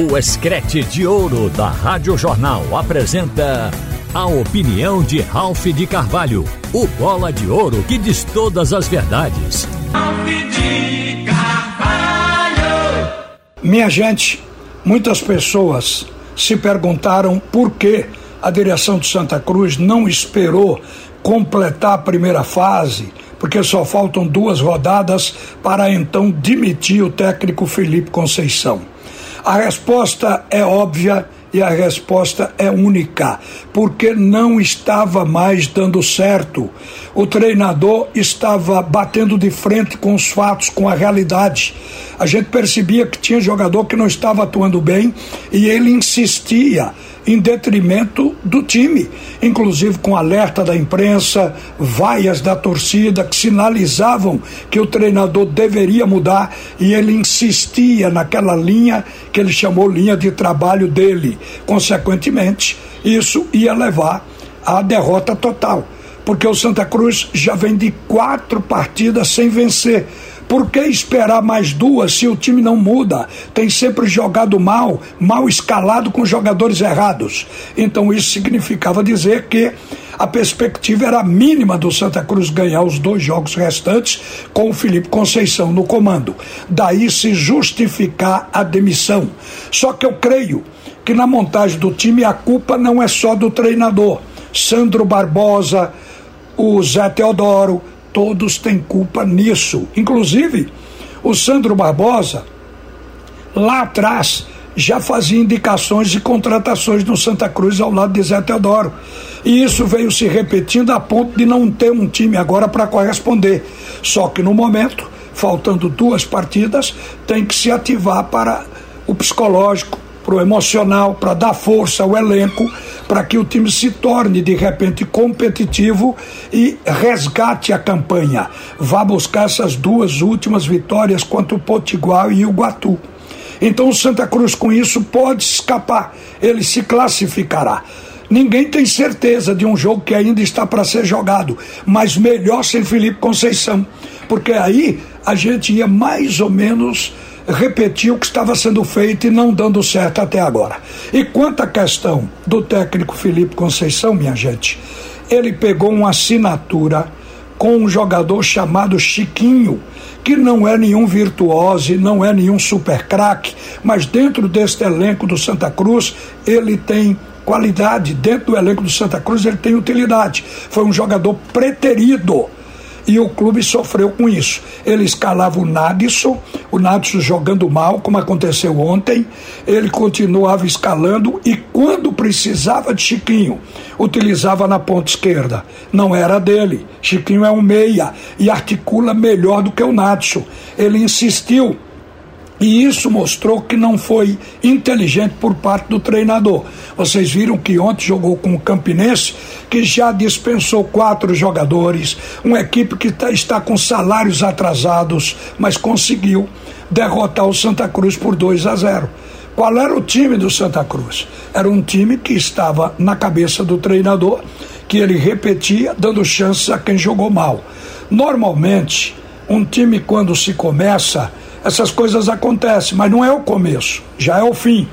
O Escrete de Ouro da Rádio Jornal apresenta a opinião de Ralph de Carvalho, o bola de ouro que diz todas as verdades. Ralph de Carvalho! Minha gente, muitas pessoas se perguntaram por que a direção de Santa Cruz não esperou completar a primeira fase, porque só faltam duas rodadas para então demitir o técnico Felipe Conceição. A resposta é óbvia e a resposta é única, porque não estava mais dando certo. O treinador estava batendo de frente com os fatos, com a realidade. A gente percebia que tinha jogador que não estava atuando bem e ele insistia em detrimento do time, inclusive com alerta da imprensa, vaias da torcida que sinalizavam que o treinador deveria mudar e ele insistia naquela linha que ele chamou linha de trabalho dele. Consequentemente, isso ia levar à derrota total, porque o Santa Cruz já vem de quatro partidas sem vencer por que esperar mais duas se o time não muda? Tem sempre jogado mal, mal escalado com jogadores errados. Então isso significava dizer que a perspectiva era mínima do Santa Cruz ganhar os dois jogos restantes com o Felipe Conceição no comando. Daí se justificar a demissão. Só que eu creio que na montagem do time a culpa não é só do treinador. Sandro Barbosa, o Zé Teodoro, todos têm culpa nisso. Inclusive, o Sandro Barbosa, lá atrás, já fazia indicações de contratações no Santa Cruz ao lado de Zé Teodoro. E isso veio se repetindo a ponto de não ter um time agora para corresponder. Só que no momento, faltando duas partidas, tem que se ativar para o psicológico, para o emocional, para dar força ao elenco, para que o time se torne de repente competitivo e resgate a campanha. Vá buscar essas duas últimas vitórias contra o Potiguar e o Guatu. Então o Santa Cruz com isso pode escapar, ele se classificará. Ninguém tem certeza de um jogo que ainda está para ser jogado, mas melhor sem Felipe Conceição, porque aí a gente ia mais ou menos repetir o que estava sendo feito e não dando certo até agora. E quanto à questão do técnico Felipe Conceição, minha gente, ele pegou uma assinatura com um jogador chamado Chiquinho, que não é nenhum virtuoso, não é nenhum super craque, mas dentro deste elenco do Santa Cruz, ele tem qualidade, dentro do elenco do Santa Cruz ele tem utilidade. Foi um jogador preterido e o clube sofreu com isso. Ele escalava o Nadson, o Nadson jogando mal, como aconteceu ontem, ele continuava escalando e quando precisava de Chiquinho, utilizava na ponta esquerda. Não era dele. Chiquinho é um meia e articula melhor do que o Nadson. Ele insistiu e isso mostrou que não foi inteligente por parte do treinador. Vocês viram que ontem jogou com o Campinense, que já dispensou quatro jogadores, uma equipe que tá, está com salários atrasados, mas conseguiu derrotar o Santa Cruz por 2 a 0. Qual era o time do Santa Cruz? Era um time que estava na cabeça do treinador, que ele repetia, dando chances a quem jogou mal. Normalmente, um time, quando se começa essas coisas acontecem, mas não é o começo, já é o fim.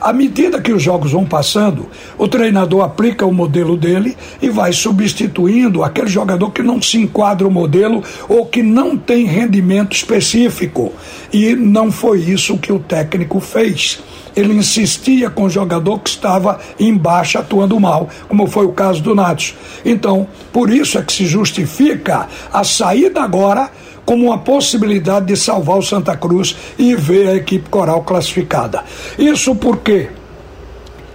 À medida que os jogos vão passando, o treinador aplica o modelo dele e vai substituindo aquele jogador que não se enquadra o modelo ou que não tem rendimento específico. E não foi isso que o técnico fez. Ele insistia com o jogador que estava embaixo atuando mal, como foi o caso do Nacho. Então, por isso é que se justifica a saída agora como uma possibilidade de salvar o Santa Cruz e ver a equipe coral classificada. Isso porque,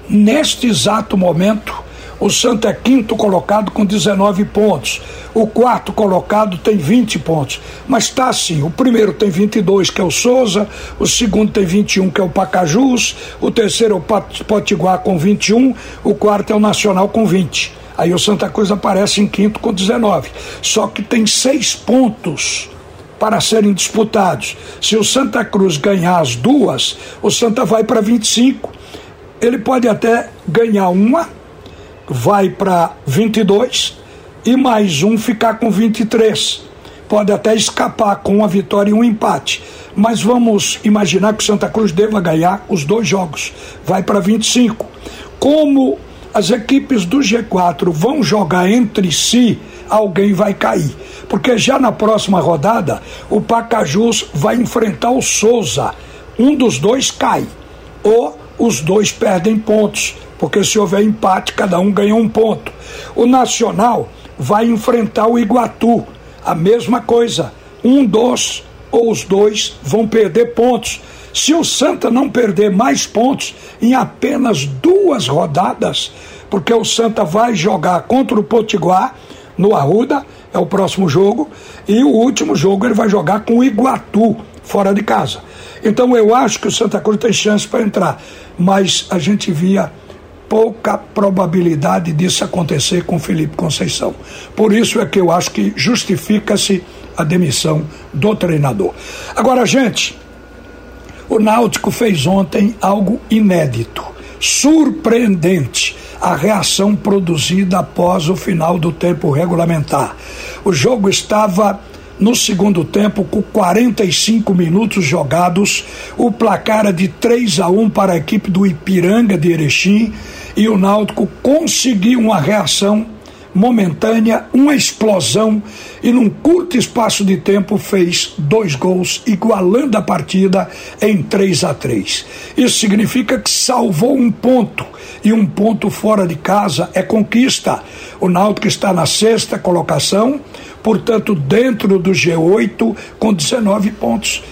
neste exato momento, o Santa é quinto colocado com 19 pontos. O quarto colocado tem 20 pontos. Mas está assim: o primeiro tem 22, que é o Souza. O segundo tem 21, que é o Pacajus. O terceiro é o Potiguar com 21. O quarto é o Nacional com 20. Aí o Santa Cruz aparece em quinto com 19. Só que tem seis pontos para serem disputados. Se o Santa Cruz ganhar as duas, o Santa vai para 25. Ele pode até ganhar uma, vai para 22 e mais um ficar com 23. Pode até escapar com uma vitória e um empate. mas vamos imaginar que o Santa Cruz deva ganhar os dois jogos, vai para 25. Como as equipes do G4 vão jogar entre si, alguém vai cair. Porque já na próxima rodada, o Pacajus vai enfrentar o Souza. Um dos dois cai. Ou os dois perdem pontos. Porque se houver empate, cada um ganha um ponto. O Nacional vai enfrentar o Iguatu. A mesma coisa. Um dos ou os dois vão perder pontos. Se o Santa não perder mais pontos em apenas duas rodadas, porque o Santa vai jogar contra o Potiguar no Arruda, é o próximo jogo, e o último jogo ele vai jogar com o Iguatu, fora de casa. Então eu acho que o Santa Cruz tem chance para entrar, mas a gente via pouca probabilidade disso acontecer com Felipe Conceição. Por isso é que eu acho que justifica-se a demissão do treinador. Agora, gente, o Náutico fez ontem algo inédito, surpreendente a reação produzida após o final do tempo regulamentar. O jogo estava no segundo tempo, com 45 minutos jogados, o placar era de 3 a 1 para a equipe do Ipiranga de Erechim e o Náutico conseguiu uma reação momentânea, uma explosão e num curto espaço de tempo fez dois gols, igualando a partida em 3 a 3. Isso significa que salvou um ponto e um ponto fora de casa é conquista. O Náutico está na sexta colocação, portanto dentro do G8 com 19 pontos.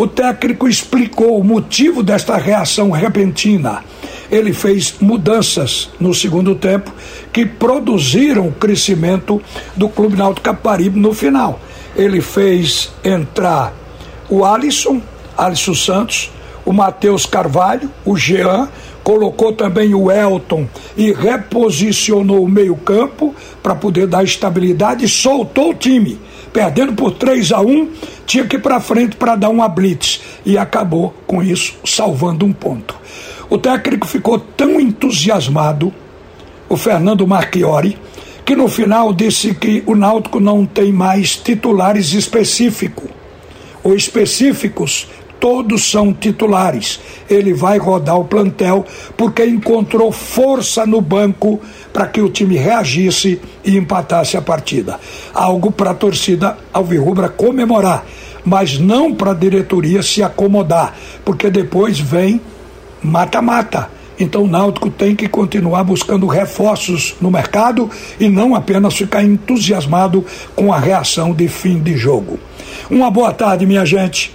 O técnico explicou o motivo desta reação repentina ele fez mudanças no segundo tempo que produziram o crescimento do Clube Náutico Caparibe no final. Ele fez entrar o Alisson, Alisson Santos, o Matheus Carvalho, o Jean, colocou também o Elton e reposicionou o meio-campo para poder dar estabilidade e soltou o time. Perdendo por 3 a 1, tinha que ir para frente para dar uma blitz e acabou com isso salvando um ponto. O técnico ficou tão entusiasmado, o Fernando Marchiori, que no final disse que o Náutico não tem mais titulares específicos. Ou específicos, todos são titulares. Ele vai rodar o plantel porque encontrou força no banco para que o time reagisse e empatasse a partida. Algo para a torcida alvirrubra comemorar, mas não para a diretoria se acomodar, porque depois vem mata-mata. Então o Náutico tem que continuar buscando reforços no mercado e não apenas ficar entusiasmado com a reação de fim de jogo. Uma boa tarde, minha gente.